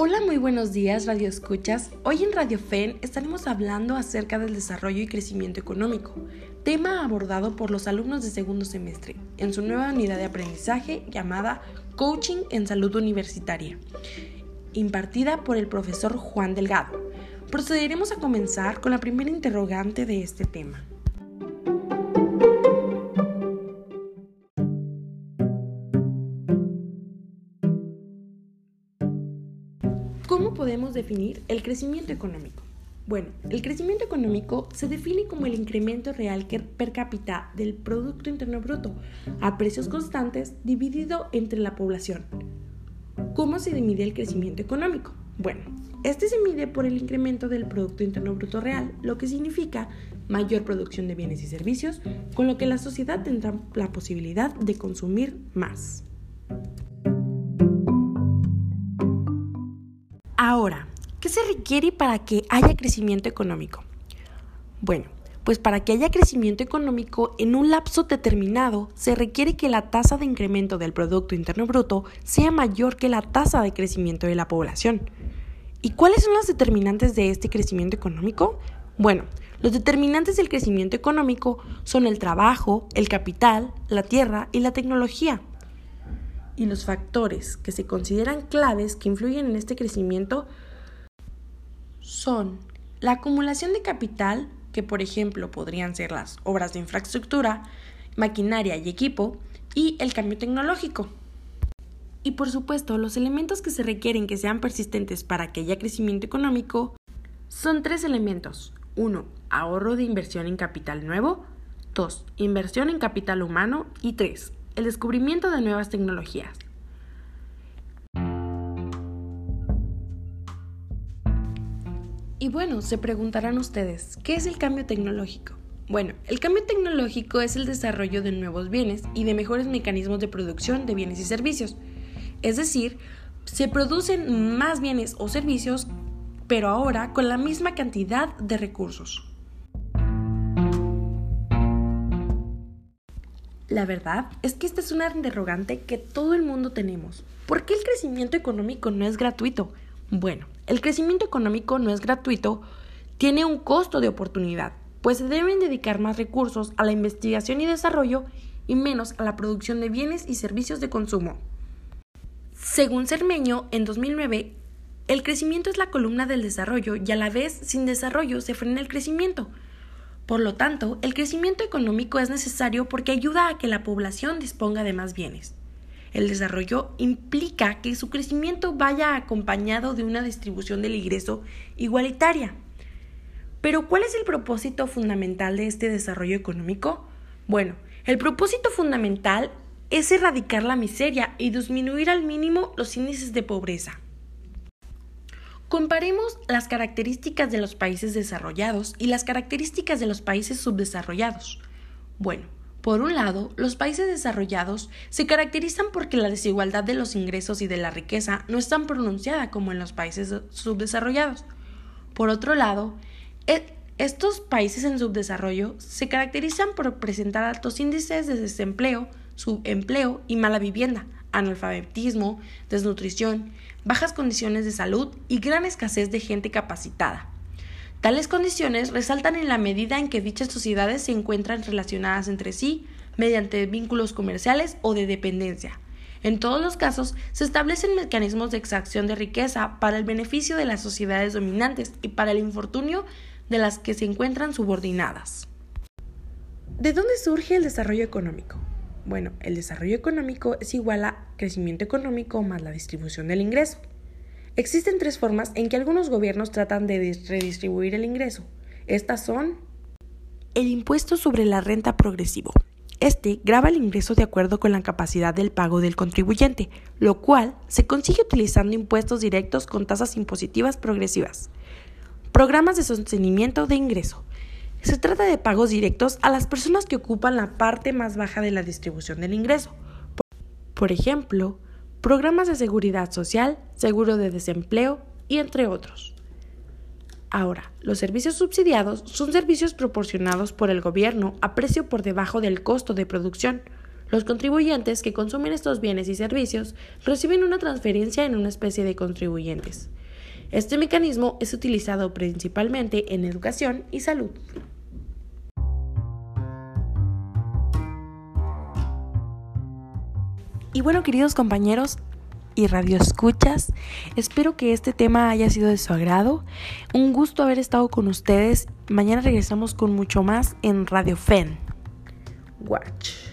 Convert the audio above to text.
Hola, muy buenos días, Radio Escuchas. Hoy en Radio FEN estaremos hablando acerca del desarrollo y crecimiento económico, tema abordado por los alumnos de segundo semestre en su nueva unidad de aprendizaje llamada Coaching en Salud Universitaria, impartida por el profesor Juan Delgado. Procederemos a comenzar con la primera interrogante de este tema. ¿Cómo podemos definir el crecimiento económico? Bueno, el crecimiento económico se define como el incremento real per cápita del Producto Interno Bruto a precios constantes dividido entre la población. ¿Cómo se mide el crecimiento económico? Bueno, este se mide por el incremento del Producto Interno Bruto real, lo que significa mayor producción de bienes y servicios, con lo que la sociedad tendrá la posibilidad de consumir más. Ahora, ¿qué se requiere para que haya crecimiento económico? Bueno, pues para que haya crecimiento económico en un lapso determinado se requiere que la tasa de incremento del Producto Interno Bruto sea mayor que la tasa de crecimiento de la población. ¿Y cuáles son los determinantes de este crecimiento económico? Bueno, los determinantes del crecimiento económico son el trabajo, el capital, la tierra y la tecnología y los factores que se consideran claves que influyen en este crecimiento son la acumulación de capital, que por ejemplo podrían ser las obras de infraestructura, maquinaria y equipo, y el cambio tecnológico. Y por supuesto, los elementos que se requieren que sean persistentes para que haya crecimiento económico son tres elementos. Uno, Ahorro de inversión en capital nuevo. 2. Inversión en capital humano. Y 3 el descubrimiento de nuevas tecnologías. Y bueno, se preguntarán ustedes, ¿qué es el cambio tecnológico? Bueno, el cambio tecnológico es el desarrollo de nuevos bienes y de mejores mecanismos de producción de bienes y servicios. Es decir, se producen más bienes o servicios, pero ahora con la misma cantidad de recursos. La verdad es que esta es una interrogante que todo el mundo tenemos. ¿Por qué el crecimiento económico no es gratuito? Bueno, el crecimiento económico no es gratuito, tiene un costo de oportunidad, pues se deben dedicar más recursos a la investigación y desarrollo y menos a la producción de bienes y servicios de consumo. Según Cermeño, en 2009, el crecimiento es la columna del desarrollo y a la vez sin desarrollo se frena el crecimiento. Por lo tanto, el crecimiento económico es necesario porque ayuda a que la población disponga de más bienes. El desarrollo implica que su crecimiento vaya acompañado de una distribución del ingreso igualitaria. Pero ¿cuál es el propósito fundamental de este desarrollo económico? Bueno, el propósito fundamental es erradicar la miseria y disminuir al mínimo los índices de pobreza. Comparemos las características de los países desarrollados y las características de los países subdesarrollados. Bueno, por un lado, los países desarrollados se caracterizan porque la desigualdad de los ingresos y de la riqueza no es tan pronunciada como en los países subdesarrollados. Por otro lado, e, estos países en subdesarrollo se caracterizan por presentar altos índices de desempleo, subempleo y mala vivienda, analfabetismo, desnutrición, bajas condiciones de salud y gran escasez de gente capacitada. Tales condiciones resaltan en la medida en que dichas sociedades se encuentran relacionadas entre sí mediante vínculos comerciales o de dependencia. En todos los casos, se establecen mecanismos de extracción de riqueza para el beneficio de las sociedades dominantes y para el infortunio de las que se encuentran subordinadas. ¿De dónde surge el desarrollo económico? Bueno, el desarrollo económico es igual a crecimiento económico más la distribución del ingreso. Existen tres formas en que algunos gobiernos tratan de redistribuir el ingreso. Estas son el impuesto sobre la renta progresivo. Este graba el ingreso de acuerdo con la capacidad del pago del contribuyente, lo cual se consigue utilizando impuestos directos con tasas impositivas progresivas. Programas de sostenimiento de ingreso. Se trata de pagos directos a las personas que ocupan la parte más baja de la distribución del ingreso. Por ejemplo, programas de seguridad social, seguro de desempleo y entre otros. Ahora, los servicios subsidiados son servicios proporcionados por el gobierno a precio por debajo del costo de producción, Los contribuyentes que consumen estos bienes y servicios reciben una transferencia en una especie de contribuyentes. Este mecanismo es utilizado principalmente en educación y salud. Y bueno, queridos compañeros y radioescuchas, espero que este tema haya sido de su agrado. Un gusto haber estado con ustedes. Mañana regresamos con mucho más en Radio FEN. Watch.